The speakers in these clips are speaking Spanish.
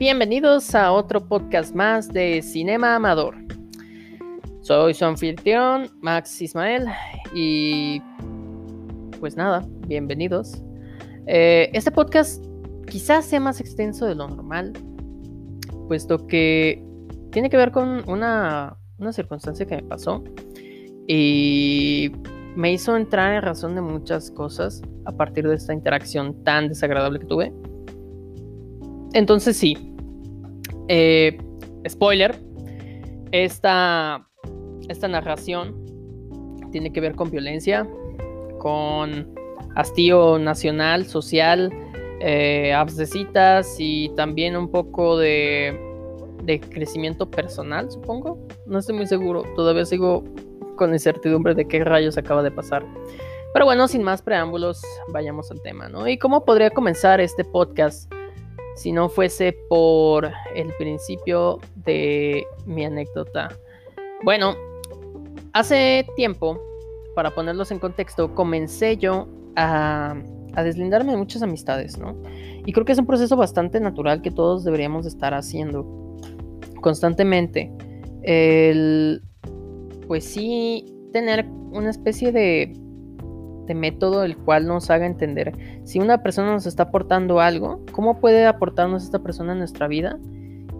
Bienvenidos a otro podcast más de Cinema Amador. Soy su anfitrión, Max Ismael, y pues nada, bienvenidos. Eh, este podcast quizás sea más extenso de lo normal, puesto que tiene que ver con una, una circunstancia que me pasó y me hizo entrar en razón de muchas cosas a partir de esta interacción tan desagradable que tuve. Entonces sí, eh, spoiler, esta, esta narración tiene que ver con violencia, con hastío nacional, social, eh, abscesitas y también un poco de, de crecimiento personal, supongo. No estoy muy seguro, todavía sigo con incertidumbre de qué rayos acaba de pasar. Pero bueno, sin más preámbulos, vayamos al tema, ¿no? ¿Y cómo podría comenzar este podcast si no fuese por el principio de mi anécdota? Bueno, hace tiempo, para ponerlos en contexto, comencé yo a, deslindarme de muchas amistades, ¿no? Y creo que es un proceso bastante natural que todos deberíamos estar haciendo constantemente. El pues sí tener una especie de, de método el cual nos haga entender si una persona nos está aportando algo, cómo puede aportarnos esta persona en nuestra vida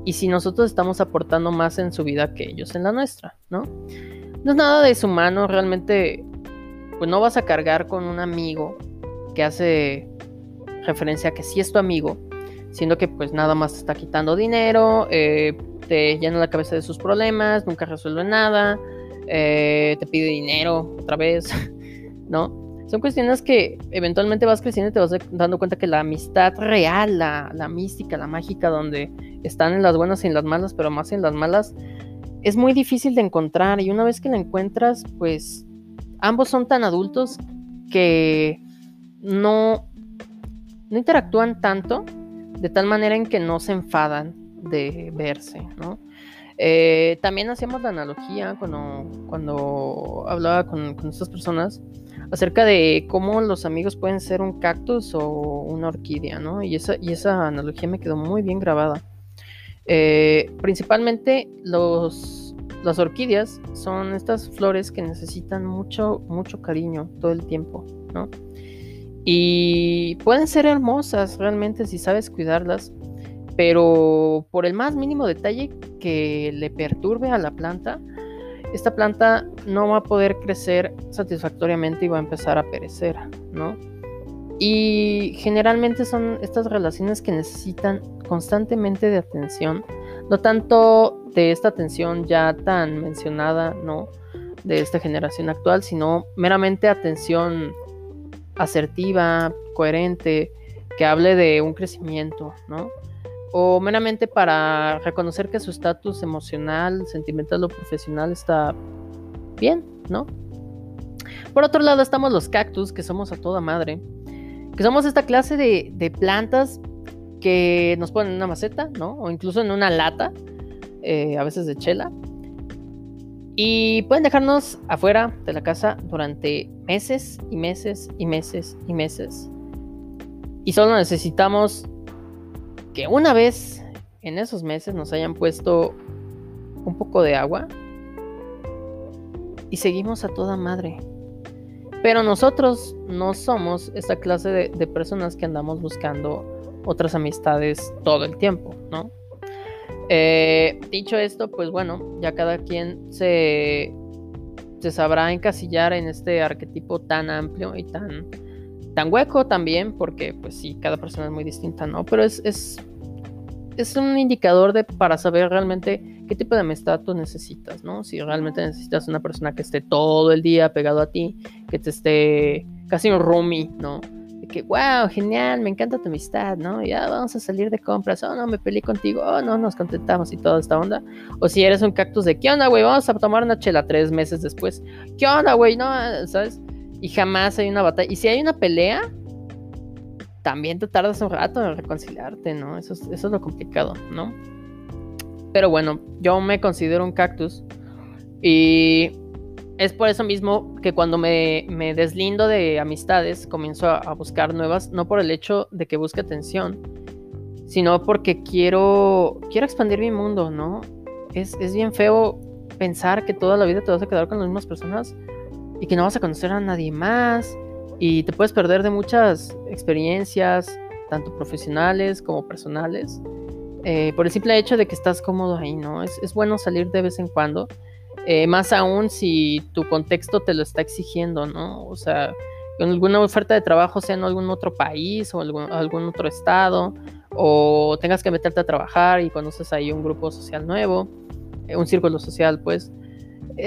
y si nosotros estamos aportando más en su vida que ellos en la nuestra, ¿no? No es nada deshumano, realmente, pues no vas a cargar con un amigo que hace referencia a que sí es tu amigo, siendo que pues nada más te está quitando dinero, eh, te llena la cabeza de sus problemas, nunca resuelve nada, eh, te pide dinero otra vez, ¿no? Son cuestiones que eventualmente vas creciendo y te vas dando cuenta que la amistad real, la, mística, la mágica, donde están en las buenas y en las malas, pero más en las malas, es muy difícil de encontrar. Y una vez que la encuentras, pues ambos son tan adultos que no, no interactúan tanto, de tal manera en que no se enfadan de verse, ¿no? Eh, también hacíamos la analogía cuando, cuando hablaba con, estas personas acerca de cómo los amigos pueden ser un cactus o una orquídea, ¿no? Y esa, y esa analogía me quedó muy bien grabada. Eh, principalmente los, las orquídeas son estas flores que necesitan mucho, mucho cariño todo el tiempo, ¿no? Y pueden ser hermosas realmente si sabes cuidarlas, pero por el más mínimo detalle que le perturbe a la planta, esta planta no va a poder crecer satisfactoriamente y va a empezar a perecer, ¿no? Y generalmente son estas relaciones que necesitan constantemente de atención, no tanto de esta atención ya tan mencionada, ¿no? De esta generación actual, sino meramente atención asertiva, coherente, que hable de un crecimiento, ¿no? O meramente para reconocer que su estatus emocional, sentimental o profesional está bien, ¿no? Por otro lado estamos los cactus, que somos a toda madre, que somos esta clase de, plantas que nos ponen en una maceta, ¿no? O incluso en una lata, eh, a veces de chela. Y pueden dejarnos afuera de la casa durante meses y meses y meses y meses. Y solo necesitamos que una vez en esos meses nos hayan puesto un poco de agua y seguimos a toda madre. Pero nosotros no somos esta clase de, personas que andamos buscando otras amistades todo el tiempo, ¿no? Eh, dicho esto, pues bueno, ya cada quien se, se sabrá encasillar en este arquetipo tan amplio y tan tan hueco también, porque pues sí, cada persona es muy distinta, ¿no? Pero es, es, es un indicador de, para saber realmente qué tipo de amistad tú necesitas, ¿no? Si realmente necesitas una persona que esté todo el día pegado a ti, que te esté casi un roomie, ¿no? De que, wow, genial, me encanta tu amistad, ¿no? Ya vamos a salir de compras, oh, no, me peleé contigo, oh, no, nos contentamos y toda esta onda. O si eres un cactus de, ¿qué onda, güey? Vamos a tomar una chela tres meses después. ¿Qué onda, güey? No, ¿sabes? Y jamás hay una batalla. Y si hay una pelea, también te tardas un rato en reconciliarte, ¿no? Eso es, eso es lo complicado, ¿no? Pero bueno, yo me considero un cactus y es por eso mismo que cuando me, me deslindo de amistades, comienzo a, a, buscar nuevas, no por el hecho de que busque atención, sino porque quiero, quiero expandir mi mundo, ¿no? Es, es bien feo pensar que toda la vida te vas a quedar con las mismas personas y que no vas a conocer a nadie más y te puedes perder de muchas experiencias, tanto profesionales como personales, eh, por el simple hecho de que estás cómodo ahí, ¿no? Es, es bueno salir de vez en cuando, eh, más aún si tu contexto te lo está exigiendo, ¿no? O sea, con alguna oferta de trabajo sea en algún otro país o algún, otro estado, o tengas que meterte a trabajar y conoces ahí un grupo social nuevo, eh, un círculo social, pues,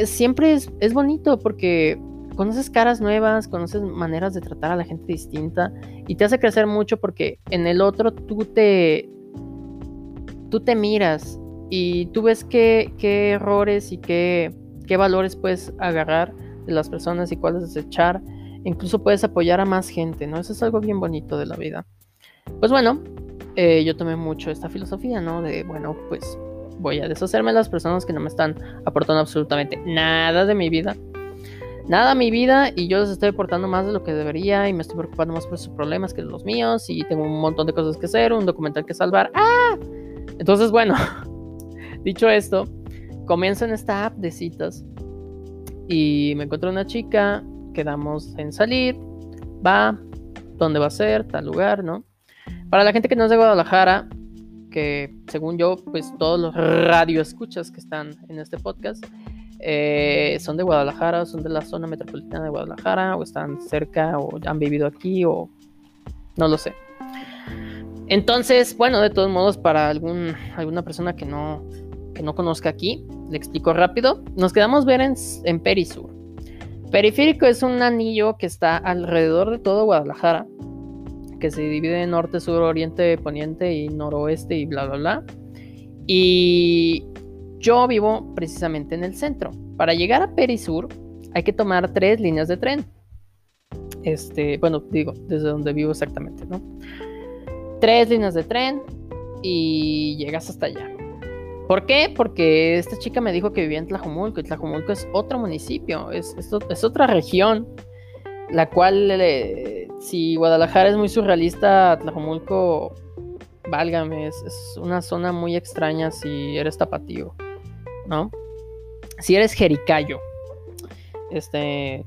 siempre es, es bonito porque conoces caras nuevas, conoces maneras de tratar a la gente distinta y te hace crecer mucho porque en el otro tú te, tú te miras y tú ves qué, qué errores y qué, qué, valores puedes agarrar de las personas y cuáles desechar. Incluso puedes apoyar a más gente, ¿no? Eso es algo bien bonito de la vida. Pues bueno, eh, yo tomé mucho esta filosofía, ¿no? De, bueno, pues voy a deshacerme de las personas que no me están aportando absolutamente nada de mi vida. Nada a mi vida y yo les estoy aportando más de lo que debería y me estoy preocupando más por sus problemas que los míos y tengo un montón de cosas que hacer, un documental que salvar. ¡Ah! Entonces, bueno, dicho esto, comienzo en esta app de citas y me encuentro una chica, quedamos en salir, va, dónde va a ser, tal lugar, ¿no? Para la gente que no es de Guadalajara, que según yo, pues todos los radioescuchas que están en este podcast eh, son de Guadalajara, son de la zona metropolitana de Guadalajara, o están cerca, o han vivido aquí, o no lo sé. Entonces, bueno, de todos modos, para algún, alguna persona que no, que no conozca aquí, le explico rápido. Nos quedamos ver en, en Perisur. Periférico es un anillo que está alrededor de todo Guadalajara, que se divide en norte, sur, oriente, poniente y noroeste y bla, bla, bla. Y yo vivo precisamente en el centro. Para llegar a Perisur hay que tomar tres líneas de tren. Este, bueno, digo, desde donde vivo exactamente, ¿no? tres líneas de tren y llegas hasta allá. ¿Por qué? Porque esta chica me dijo que vivía en Tlajomulco y Tlajomulco es otro municipio, es, es, otra región, la cual, eh, si Guadalajara es muy surrealista, Tlajomulco, válgame, es, es, una zona muy extraña si eres tapatío, ¿no? Si eres jericayo, este,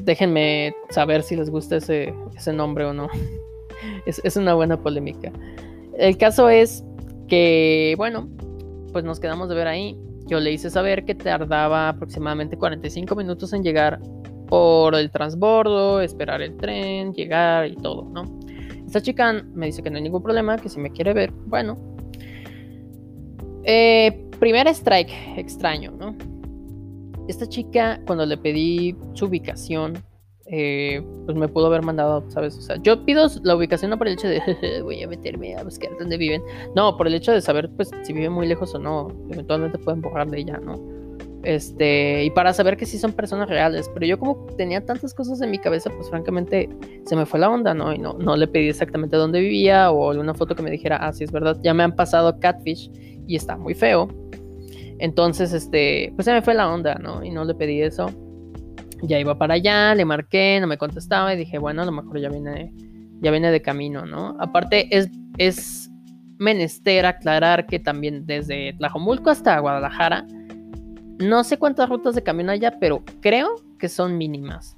déjenme saber si les gusta ese, ese nombre o no es, una buena polémica. El caso es que, bueno, pues nos quedamos de ver ahí. Yo le hice saber que tardaba aproximadamente 45 minutos en llegar por el transbordo, esperar el tren, llegar y todo, ¿no? Esta chica me dice que no hay ningún problema, que si me quiere ver, bueno. Eh, primer strike extraño, ¿no? Esta chica, cuando le pedí su ubicación, eh, pues me pudo haber mandado, ¿sabes? O sea, yo pido la ubicación no por el hecho de voy a meterme a buscar dónde viven, no, por el hecho de saber, pues, si viven muy lejos o no, eventualmente pueden borrar de ella, ¿no? Este, y para saber que sí son personas reales, pero yo como tenía tantas cosas en mi cabeza, pues francamente se me fue la onda, ¿no? Y no, no le pedí exactamente dónde vivía o alguna foto que me dijera, ah, sí, es verdad, ya me han pasado catfish y está muy feo. Entonces, este, pues se me fue la onda, ¿no? Y no le pedí eso ya iba para allá, le marqué, no me contestaba y dije, bueno, a lo mejor ya viene, ya viene de camino, ¿no? Aparte es, es menester aclarar que también desde Tlajomulco hasta Guadalajara, no sé cuántas rutas de camión haya, pero creo que son mínimas.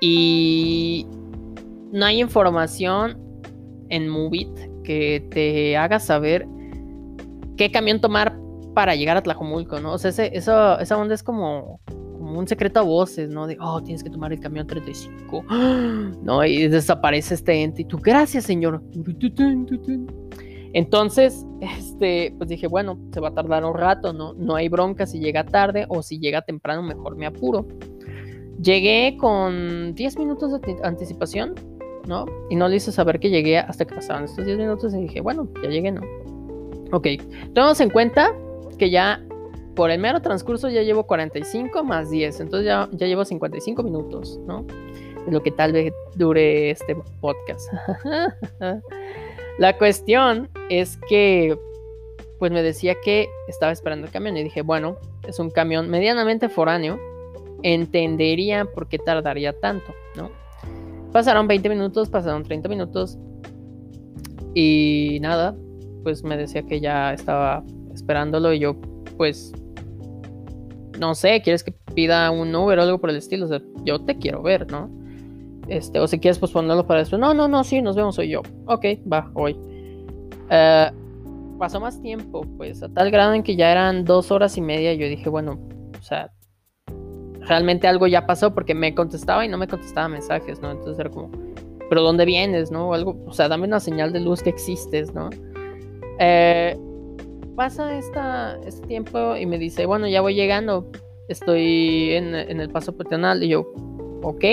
Y no hay información en Movit que te haga saber qué camión tomar para llegar a Tlajomulco, ¿no? O sea, esa onda es como, un secreto a voces, ¿no? De, oh, tienes que tomar el camión 35. ¿No? Y desaparece este ente y tú, gracias, señor. Entonces, este, pues dije, bueno, se va a tardar un rato, ¿no? No hay bronca si llega tarde o si llega temprano, mejor me apuro. Llegué con 10 minutos de anticipación, ¿no? Y no le hice saber que llegué hasta que pasaban estos 10 minutos y dije, bueno, ya llegué, ¿no? Ok, tomamos en cuenta que ya por el mero transcurso ya llevo 45 más 10, entonces ya, ya llevo 55 minutos, ¿no? De lo que tal vez dure este podcast. La cuestión es que, pues me decía que estaba esperando el camión y dije, bueno, es un camión medianamente foráneo, entendería por qué tardaría tanto, ¿no? Pasaron 20 minutos, pasaron 30 minutos y nada, pues me decía que ya estaba esperándolo y yo pues no sé, ¿quieres que pida un Uber o algo por el estilo? O sea, yo te quiero ver, ¿no? Este, o si quieres posponerlo para eso. No, no, no, sí, nos vemos hoy yo. Ok, va, hoy. Eh, pasó más tiempo, pues, a tal grado en que ya eran dos horas y media. Y yo dije, bueno, o sea, realmente algo ya pasó porque me contestaba y no me contestaba mensajes, ¿no? Entonces era como, pero ¿dónde vienes, no? O algo, o sea, dame una señal de luz que existes, ¿no? Eh, pasa esta, este tiempo y me dice, bueno, ya voy llegando, estoy en, el paso peatonal. Y yo, ok.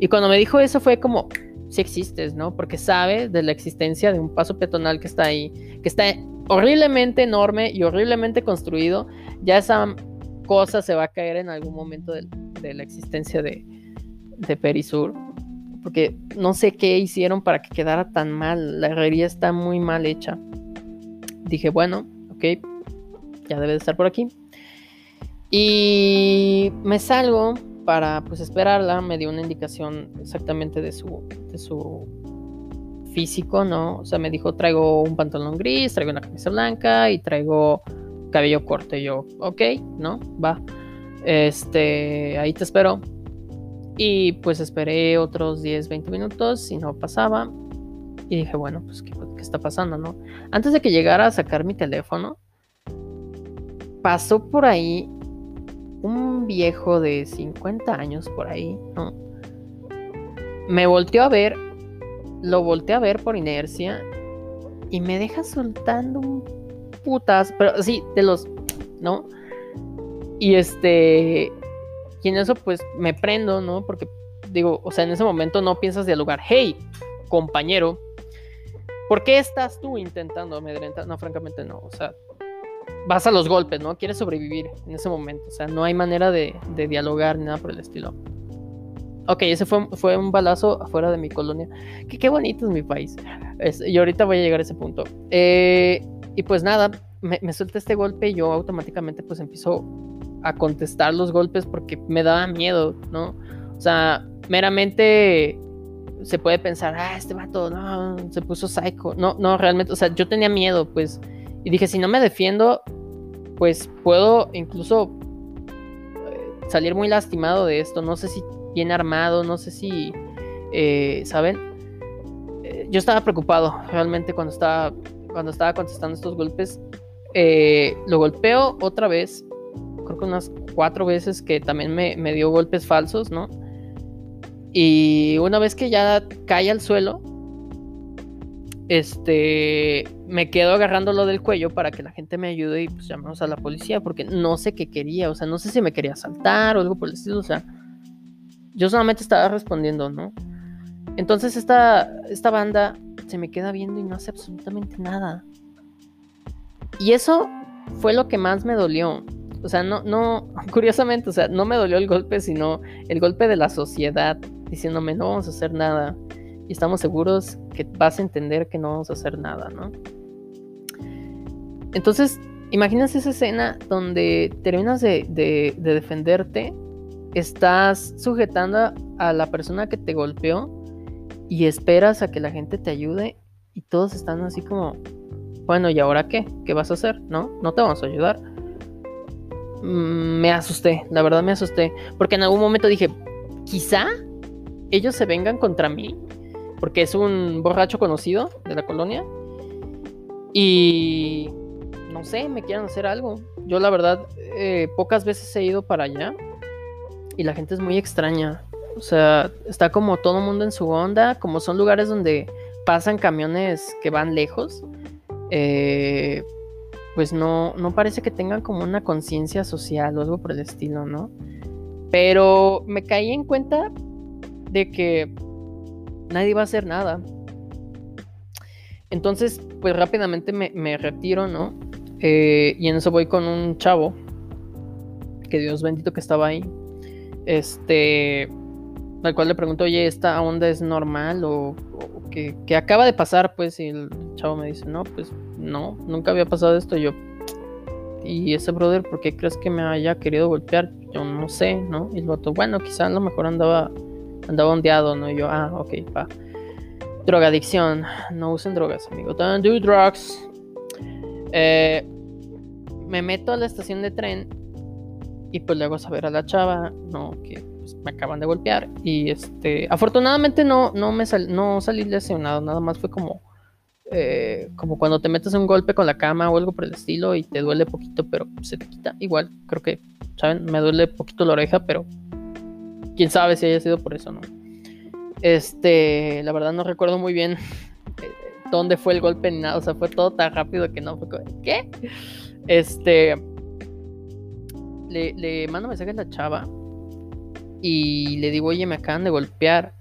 Y cuando me dijo eso fue como, si existes, ¿no? Porque sabe de la existencia de un paso peatonal que está ahí, que está horriblemente enorme y horriblemente construido. Ya esa cosa se va a caer en algún momento de, la existencia de, de Perisur. Porque no sé qué hicieron para que quedara tan mal. La herrería está muy mal hecha. Dije, bueno, ok, ya debe de estar por aquí. Y me salgo para pues esperarla, me dio una indicación exactamente de su, de su físico, ¿no? O sea, me dijo, traigo un pantalón gris, traigo una camisa blanca y traigo cabello corto. Y yo, ok, ¿no? Va. Este, ahí te espero. Y pues esperé otros 10, 20 minutos y no pasaba. Y dije, bueno, pues, ¿qué, ¿qué, está pasando, no? Antes de que llegara a sacar mi teléfono, pasó por ahí un viejo de 50 años por ahí, ¿no? Me volteó a ver, lo volteé a ver por inercia y me deja soltando un putas, pero sí, de los, ¿no? Y este, y en eso pues me prendo, ¿no? Porque digo, o sea, en ese momento no piensas dialogar, hey, compañero, ¿por qué estás tú intentando amedrentar? No, francamente no, o sea, vas a los golpes, ¿no? Quieres sobrevivir en ese momento. O sea, no hay manera de, dialogar ni nada por el estilo. Ok, ese fue, fue un balazo afuera de mi colonia. Que qué bonito es mi país. y ahorita voy a llegar a ese punto. Eh, y pues nada, me, me suelta este golpe y yo automáticamente pues empiezo a contestar los golpes porque me daba miedo, ¿no? O sea, meramente se puede pensar, ah, este vato, no, se puso psycho. No, no, realmente, o sea, yo tenía miedo, pues. Y dije, si no me defiendo, pues puedo incluso eh, salir muy lastimado de esto. No sé si bien armado, no sé si, eh, ¿saben? Eh, yo estaba preocupado realmente cuando estaba, cuando estaba contestando estos golpes. lo golpeo otra vez, creo que unas cuatro veces que también me, me dio golpes falsos, ¿no? Y una vez que ya cae al suelo, este, me quedo agarrándolo del cuello para que la gente me ayude y pues llamamos a la policía porque no sé qué quería, o sea, no sé si me quería saltar o algo por el estilo, o sea, yo solamente estaba respondiendo, ¿no? Entonces esta, esta banda se me queda viendo y no hace absolutamente nada. Y eso fue lo que más me dolió. O sea, no, no, curiosamente, o sea, no me dolió el golpe, sino el golpe de la sociedad diciéndome no vamos a hacer nada y estamos seguros que vas a entender que no vamos a hacer nada, ¿no? Entonces, imagínate esa escena donde terminas de, defenderte, estás sujetando a la persona que te golpeó y esperas a que la gente te ayude y todos están así como, bueno, ¿y ahora qué? ¿Qué vas a hacer? ¿No? No te vamos a ayudar. Mm, me asusté, la verdad me asusté, porque en algún momento dije, quizá ellos se vengan contra mí porque es un borracho conocido de la colonia. Y no sé, me quieren hacer algo. Yo la verdad, eh, pocas veces he ido para allá y la gente es muy extraña. O sea, está como todo el mundo en su onda, como son lugares donde pasan camiones que van lejos. Eh, pues no, no parece que tengan como una conciencia social o algo por el estilo, ¿no? Pero me caí en cuenta de que nadie va a hacer nada. Entonces, pues rápidamente me, retiro, ¿no? Eh, y en eso voy con un chavo, que Dios bendito que estaba ahí, este, al cual le pregunto, oye, ¿esta onda es normal o, que, acaba de pasar? Pues, y el chavo me dice, no, pues no, nunca había pasado esto. yo, y ese brother, ¿por qué crees que me haya querido golpear? Yo no sé, ¿no? Y el otro, bueno, quizá a lo mejor andaba andaba ondeado, ¿no? Y yo, ah, ok, pa. Drogadicción. No usen drogas, amigo. Don't do drugs. Eh, me meto a la estación de tren y pues luego saber a la chava, no, que pues, me acaban de golpear. Y este, afortunadamente no, no me no salí lesionado, nada más fue como, eh, como cuando te metes un golpe con la cama o algo por el estilo y te duele poquito, pero se te quita. Igual, creo que, ¿saben? Me duele poquito la oreja, pero quién sabe si haya sido por eso, ¿no? Este, la verdad no recuerdo muy bien eh, dónde fue el golpe ni nada, o sea, fue todo tan rápido que no fue ¿qué? Este, le, le mando mensaje a la chava y le digo, oye, me acaban de golpear.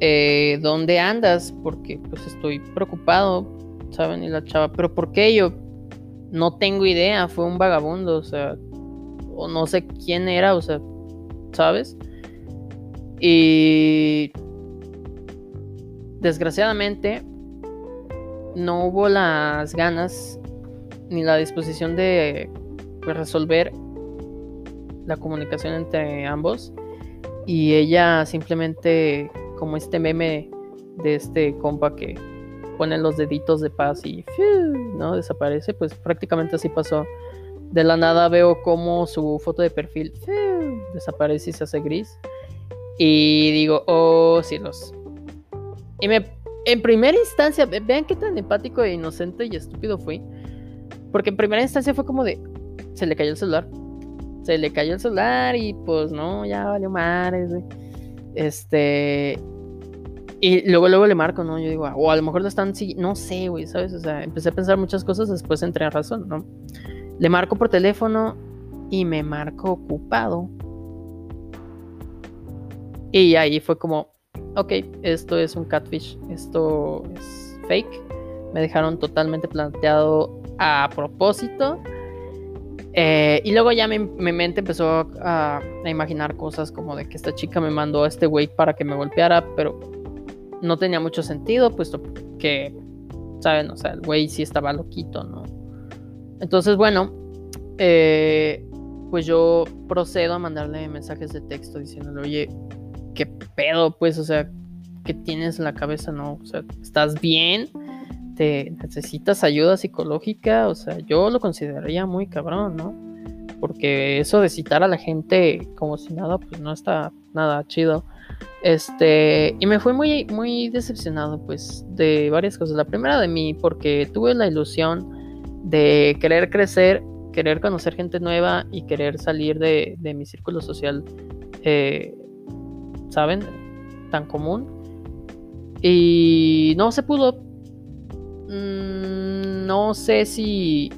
Eh, ¿Dónde andas? Porque pues estoy preocupado, ¿saben? Y la chava, ¿pero por qué yo? No tengo idea, fue un vagabundo, o sea, o no sé quién era, o sea, ¿sabes? Y desgraciadamente no hubo las ganas ni la disposición de pues, resolver la comunicación entre ambos. Y ella simplemente como este meme de este compa que pone los deditos de paz y no desaparece pues prácticamente así pasó. De la nada veo como su foto de perfil desaparece y se hace gris y digo oh cielos y me en primera instancia vean qué tan empático e inocente y estúpido fui porque en primera instancia fue como de se le cayó el celular se le cayó el celular y pues no, ya valió madre, Este. Y luego, luego le marco, ¿no? Yo digo, o a lo mejor lo están No sé, güey, ¿sabes? O sea, empecé a pensar muchas cosas, después entré a razón, ¿no? Le marco por teléfono y me marco ocupado. Y ahí fue como, ok, esto es un catfish, esto es fake. Me dejaron totalmente planteado a propósito eh, y luego ya mi, mente empezó a, imaginar cosas como de que esta chica me mandó a este güey para que me golpeara, pero no tenía mucho sentido, puesto que, ¿saben? O sea, el güey sí estaba loquito, ¿no? Entonces, bueno, eh, pues yo procedo a mandarle mensajes de texto diciéndole, oye, ¿qué pedo? Pues, o sea, ¿qué tienes en la cabeza? ¿No? O sea, ¿estás bien? necesitas ayuda psicológica, o sea, yo lo consideraría muy cabrón, ¿no? Porque eso de citar a la gente como si nada, pues no está nada chido. Este, y me fui muy, muy decepcionado, pues, de varias cosas. La primera de mí, porque tuve la ilusión de querer crecer, querer conocer gente nueva y querer salir de, mi círculo social, eh, ¿saben? Tan común. Y no se pudo, Mm, no sé si,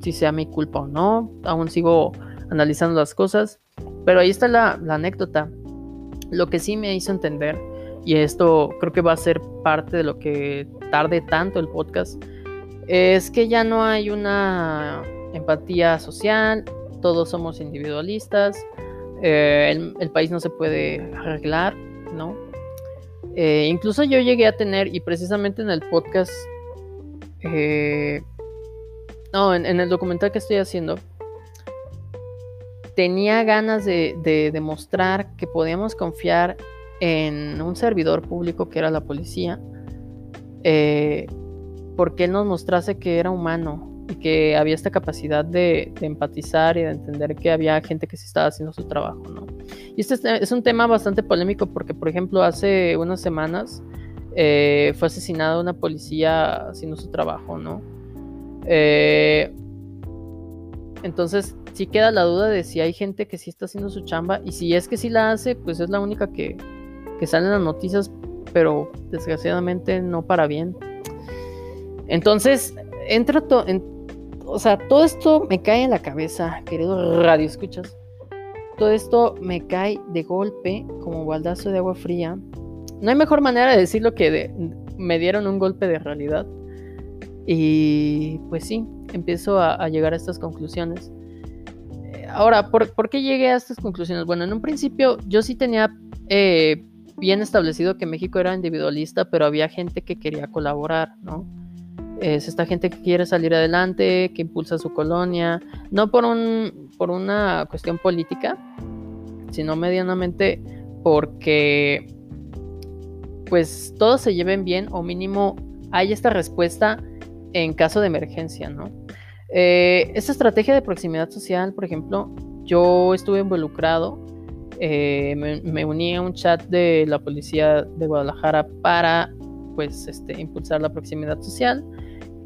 si sea mi culpa o no. Aún sigo analizando las cosas. Pero ahí está la, anécdota. Lo que sí me hizo entender, y esto creo que va a ser parte de lo que tarde tanto el podcast, es que ya no hay una empatía social, todos somos individualistas, eh, el, país no se puede arreglar, ¿no? Eh, incluso yo llegué a tener, y precisamente en el podcast eh, no, en, el documental que estoy haciendo, tenía ganas de, demostrar que podíamos confiar en un servidor público que era la policía, porque él nos mostrase que era humano que había esta capacidad de, empatizar y de entender que había gente que sí estaba haciendo su trabajo, ¿no? Y este es un tema bastante polémico porque, por ejemplo, hace unas semanas eh, fue asesinada una policía haciendo su trabajo, ¿no? Eh, entonces, sí queda la duda de si hay gente que sí está haciendo su chamba y si es que sí la hace, pues es la única que, que sale en las noticias, pero desgraciadamente no para bien. Entonces, entra todo, o sea, todo esto me cae en la cabeza, querido radio, escuchas. Todo esto me cae de golpe como baldazo de agua fría no hay mejor manera de decirlo que me dieron un golpe de realidad. Y pues sí, empiezo a, llegar a estas conclusiones. Eh, ahora, ¿por, qué llegué a estas conclusiones? Bueno, en un principio yo sí tenía eh, bien establecido que México era individualista, pero había gente que quería colaborar, ¿no? Es esta gente que quiere salir adelante, que impulsa su colonia, no por, un, por una cuestión política, sino medianamente porque pues todos se lleven bien o mínimo hay esta respuesta en caso de emergencia, ¿no? Eh, esta estrategia de proximidad social, por ejemplo, yo estuve involucrado, eh, me, uní a un chat de la policía de Guadalajara para, pues, este, impulsar la proximidad social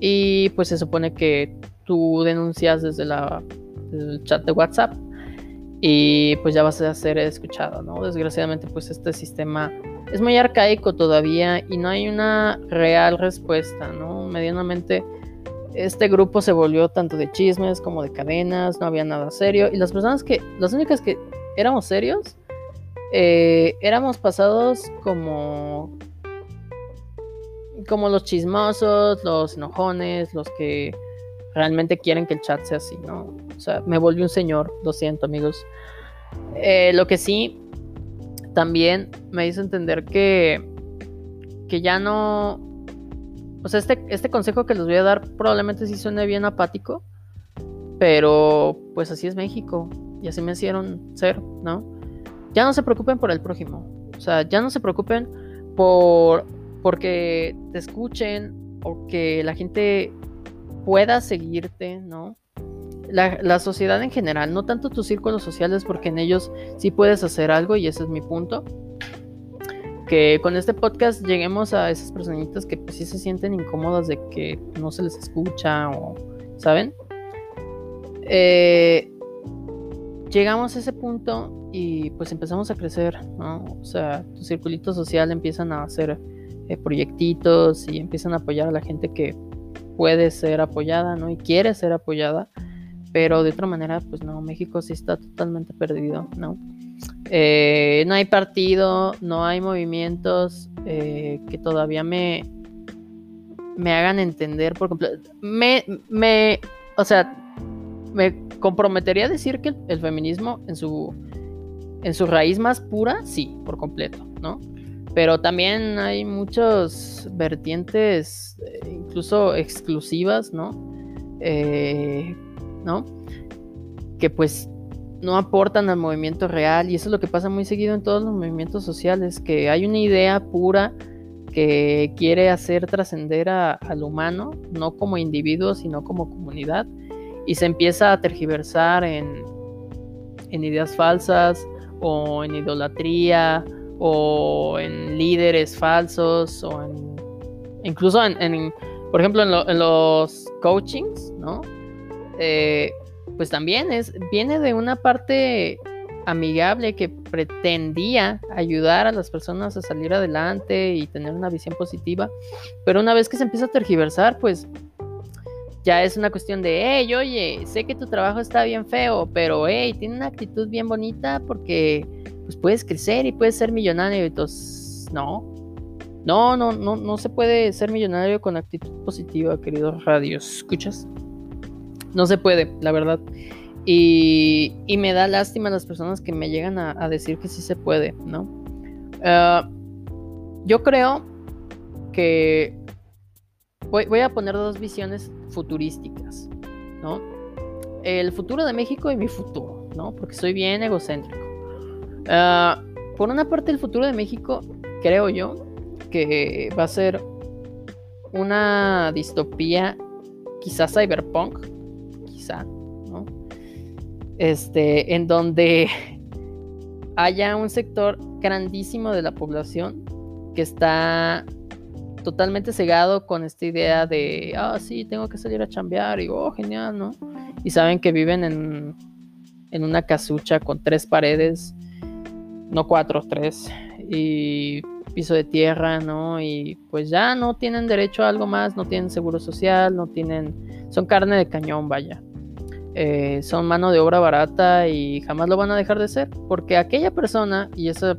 y, pues, se supone que tú denuncias desde, la, el chat de WhatsApp y, pues, ya vas a ser escuchado, ¿no? Desgraciadamente, pues, este sistema es muy arcaico todavía y no hay una real respuesta, ¿no? Medianamente este grupo se volvió tanto de chismes como de cadenas, no había nada serio y las personas que, las únicas que éramos serios, eh, éramos pasados como como los chismosos, los enojones, los que realmente quieren que el chat sea así, ¿no? O sea, me volví un señor, lo siento amigos. Eh, lo que sí, también me hizo entender que, que ya no... O sea, este, este consejo que les voy a dar probablemente sí suene bien apático, pero pues así es México y así me hicieron ser, ¿no? Ya no se preocupen por el prójimo, o sea, ya no se preocupen por porque te escuchen o que la gente pueda seguirte, ¿no? la, sociedad en general, no tanto tus círculos sociales, porque en ellos sí puedes hacer algo y ese es mi punto. Que con este podcast lleguemos a esas personitas que pues sí se sienten incómodas de que no se les escucha o, ¿saben? Eh, llegamos a ese punto y pues empezamos a crecer, ¿no? O sea, tu circulito social empiezan a hacer eh, proyectitos y empiezan a apoyar a la gente que puede ser apoyada, ¿no? Y quiere ser apoyada pero de otra manera, pues no, México sí está totalmente perdido, ¿no? Eh, no hay partido, no hay movimientos eh, que todavía me, me hagan entender por completo. Me, me, o sea, me comprometería a decir que el, feminismo en su, en su raíz más pura, sí, por completo, ¿no? Pero también hay muchas vertientes, eh, incluso exclusivas, ¿no? Eh, ¿no? Que pues no aportan al movimiento real y eso es lo que pasa muy seguido en todos los movimientos sociales, que hay una idea pura que quiere hacer trascender al humano, no como individuo, sino como comunidad, y se empieza a tergiversar en, en ideas falsas o en idolatría o en líderes falsos o en incluso en, por ejemplo en los coachings, ¿no? Eh, pues también es, viene de una parte amigable que pretendía ayudar a las personas a salir adelante y tener una visión positiva, pero una vez que se empieza a tergiversar, pues ya es una cuestión de, hey, oye, sé que tu trabajo está bien feo, pero hey, tiene una actitud bien bonita porque pues puedes crecer y puedes ser millonario. Entonces, no, no, no, no, no se puede ser millonario con actitud positiva, queridos radios. ¿Escuchas? No se puede, la verdad. Y, me da lástima las personas que me llegan a, decir que sí se puede, ¿no? Ah, yo creo que voy, a poner dos visiones futurísticas, ¿no? El futuro de México y mi futuro, ¿no? Porque soy bien egocéntrico. Ah, por una parte, el futuro de México, creo yo, que va a ser una distopía, quizás cyberpunk, ¿no? Este, en donde haya un sector grandísimo de la población que está totalmente cegado con esta idea de, ah, sí, tengo que salir a chambear, y oh, genial, ¿no? Y saben que viven en, en una casucha con tres paredes, no cuatro, tres, y piso de tierra, ¿no? Y pues ya no tienen derecho a algo más, no tienen seguro social, no tienen, son carne de cañón, vaya. Eh, son mano de obra barata y jamás lo van a dejar de ser, porque aquella persona, y eso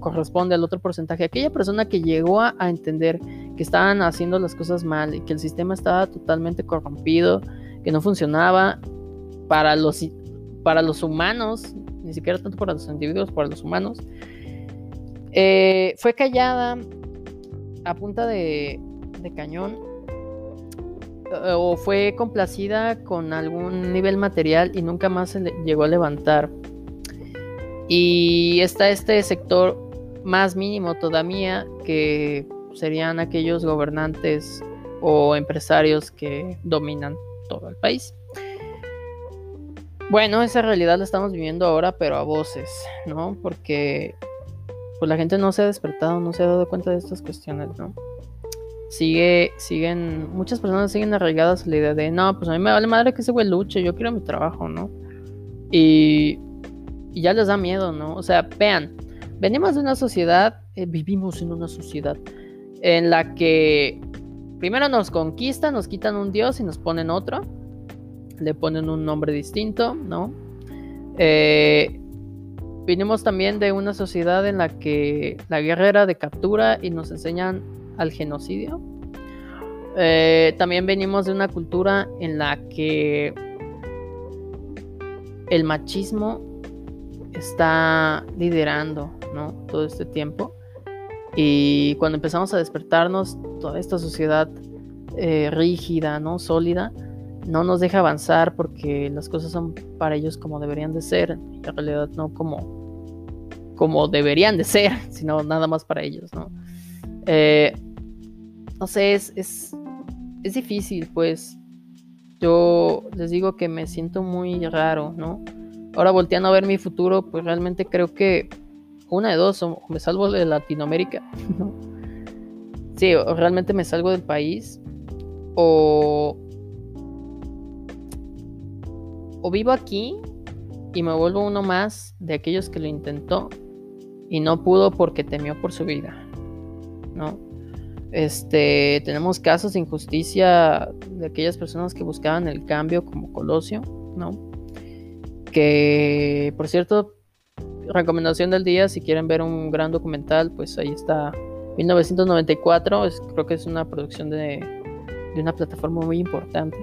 corresponde al otro porcentaje, aquella persona que llegó a, entender que estaban haciendo las cosas mal y que el sistema estaba totalmente corrompido, que no funcionaba para los, para los humanos, ni siquiera tanto para los individuos, para los humanos, eh, fue callada a punta de, de cañón eh, o fue complacida con algún nivel material y nunca más se llegó a levantar. Y está este sector más mínimo todavía que serían aquellos gobernantes o empresarios que dominan todo el país. Bueno, esa realidad la estamos viviendo ahora, pero a voces, ¿no? Porque pues la gente no se ha despertado, no se ha dado cuenta de estas cuestiones, ¿no? Sigue, siguen, muchas personas siguen arraigadas a la idea de, no, pues a mí me vale madre que ese güey luche, yo quiero mi trabajo, ¿no? Y, ya les da miedo, ¿no? O sea, vean, venimos de una sociedad, eh, vivimos en una sociedad en la que primero nos conquistan, nos quitan un dios y nos ponen otro le ponen un nombre distinto, ¿no? Eh, vinimos también de una sociedad en la que la guerra era de captura y nos enseñan al genocidio. Eh, también venimos de una cultura en la que el machismo está liderando ¿no? todo este tiempo. Y cuando empezamos a despertarnos, toda esta sociedad eh, rígida, ¿no? sólida, no nos deja avanzar porque las cosas son para ellos como deberían de ser, en realidad no como, como deberían de ser, sino nada más para ellos, ¿no? Eh, no sé, es, es, es difícil, pues yo les digo que me siento muy raro, ¿no? Ahora volteando a ver mi futuro, pues realmente creo que una de dos, o me salgo de Latinoamérica, ¿no? Sí, o realmente me salgo del país, o o vivo aquí y me vuelvo uno más de aquellos que lo intentó y no pudo porque temió por su vida, ¿no? Este, tenemos casos de injusticia de aquellas personas que buscaban el cambio como Colosio, ¿no? Que, por cierto, recomendación del día, si quieren ver un gran documental, pues ahí está 1994, creo que es una producción de, de una plataforma muy importante.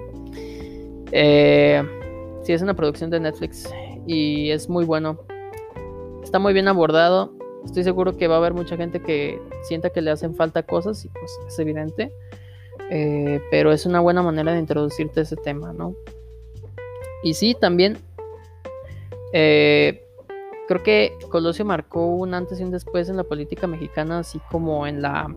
Eh, Sí, es una producción de Netflix y es muy bueno. Está muy bien abordado. Estoy seguro que va a haber mucha gente que sienta que le hacen falta cosas y pues es evidente. Eh, pero es una buena manera de introducirte a ese tema, ¿no? Y sí, también eh, creo que Colosio marcó un antes y un después en la política mexicana, así como en la,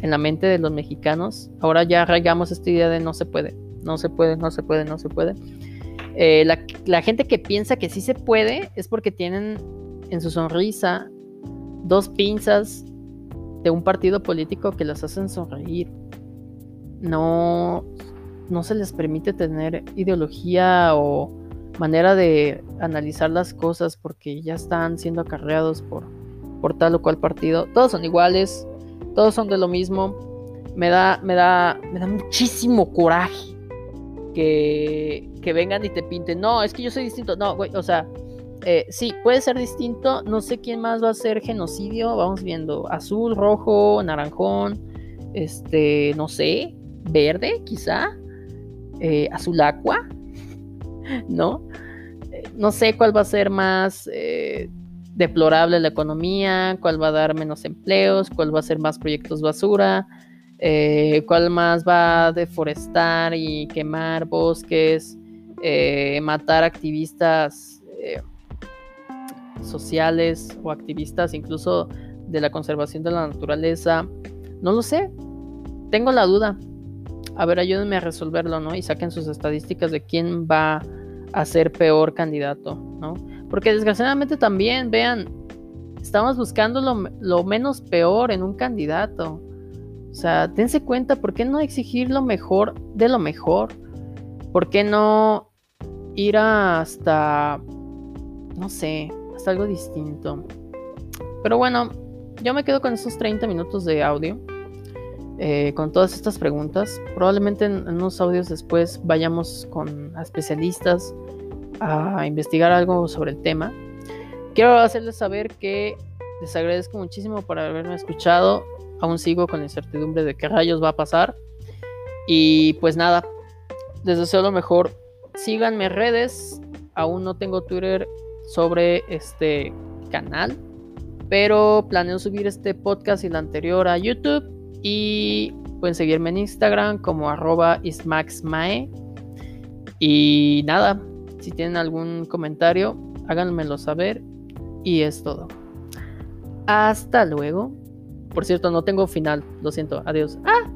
en la mente de los mexicanos. Ahora ya arraigamos esta idea de no se puede, no se puede, no se puede, no se puede. Eh, la, gente que piensa que sí se puede es porque tienen en su sonrisa dos pinzas de un partido político que las hacen sonreír. No, no se les permite tener ideología o manera de analizar las cosas porque ya están siendo acarreados por, por tal o cual partido. Todos son iguales, todos son de lo mismo. Me da, me da, me da muchísimo coraje que, que vengan y te pinten, no, es que yo soy distinto, no, güey, o sea, eh, sí, puede ser distinto, no sé quién más va a ser genocidio, vamos viendo, azul, rojo, naranjón, este, no sé, verde, quizá, eh, azul aqua, ¿no? Eh, no sé cuál va a ser más deplorable la economía, cuál va a dar menos empleos, cuál va a ser más proyectos basura, cuál más va a deforestar y quemar bosques, eh, matar activistas eh, sociales o activistas incluso de la conservación de la naturaleza. No lo sé, tengo la duda. A ver, ayúdenme a resolverlo, ¿no? Y saquen sus estadísticas de quién va a ser peor candidato, ¿no? Porque desgraciadamente también, vean, estamos buscando lo menos peor en un candidato. O sea, dense cuenta, ¿por qué no exigir lo mejor de lo mejor? ¿Por qué no ir hasta, no sé, hasta algo distinto? Pero bueno, yo me quedo con esos 30 minutos de audio, eh, con todas estas preguntas. Probablemente en, en, unos audios después vayamos con especialistas a investigar algo sobre el tema. Quiero hacerles saber que les agradezco muchísimo por haberme escuchado aún sigo con la incertidumbre de qué rayos va a pasar. Y pues nada, les deseo lo mejor. Síganme redes. Aún no tengo Twitter sobre este canal. Pero planeo subir este podcast y el anterior a YouTube. Y pueden seguirme en Instagram como arroba ismaxmae. Y nada, si tienen algún comentario, háganmelo saber. Y es todo. Hasta luego. Por cierto, no tengo final. Lo siento. Adiós. ¡Ah!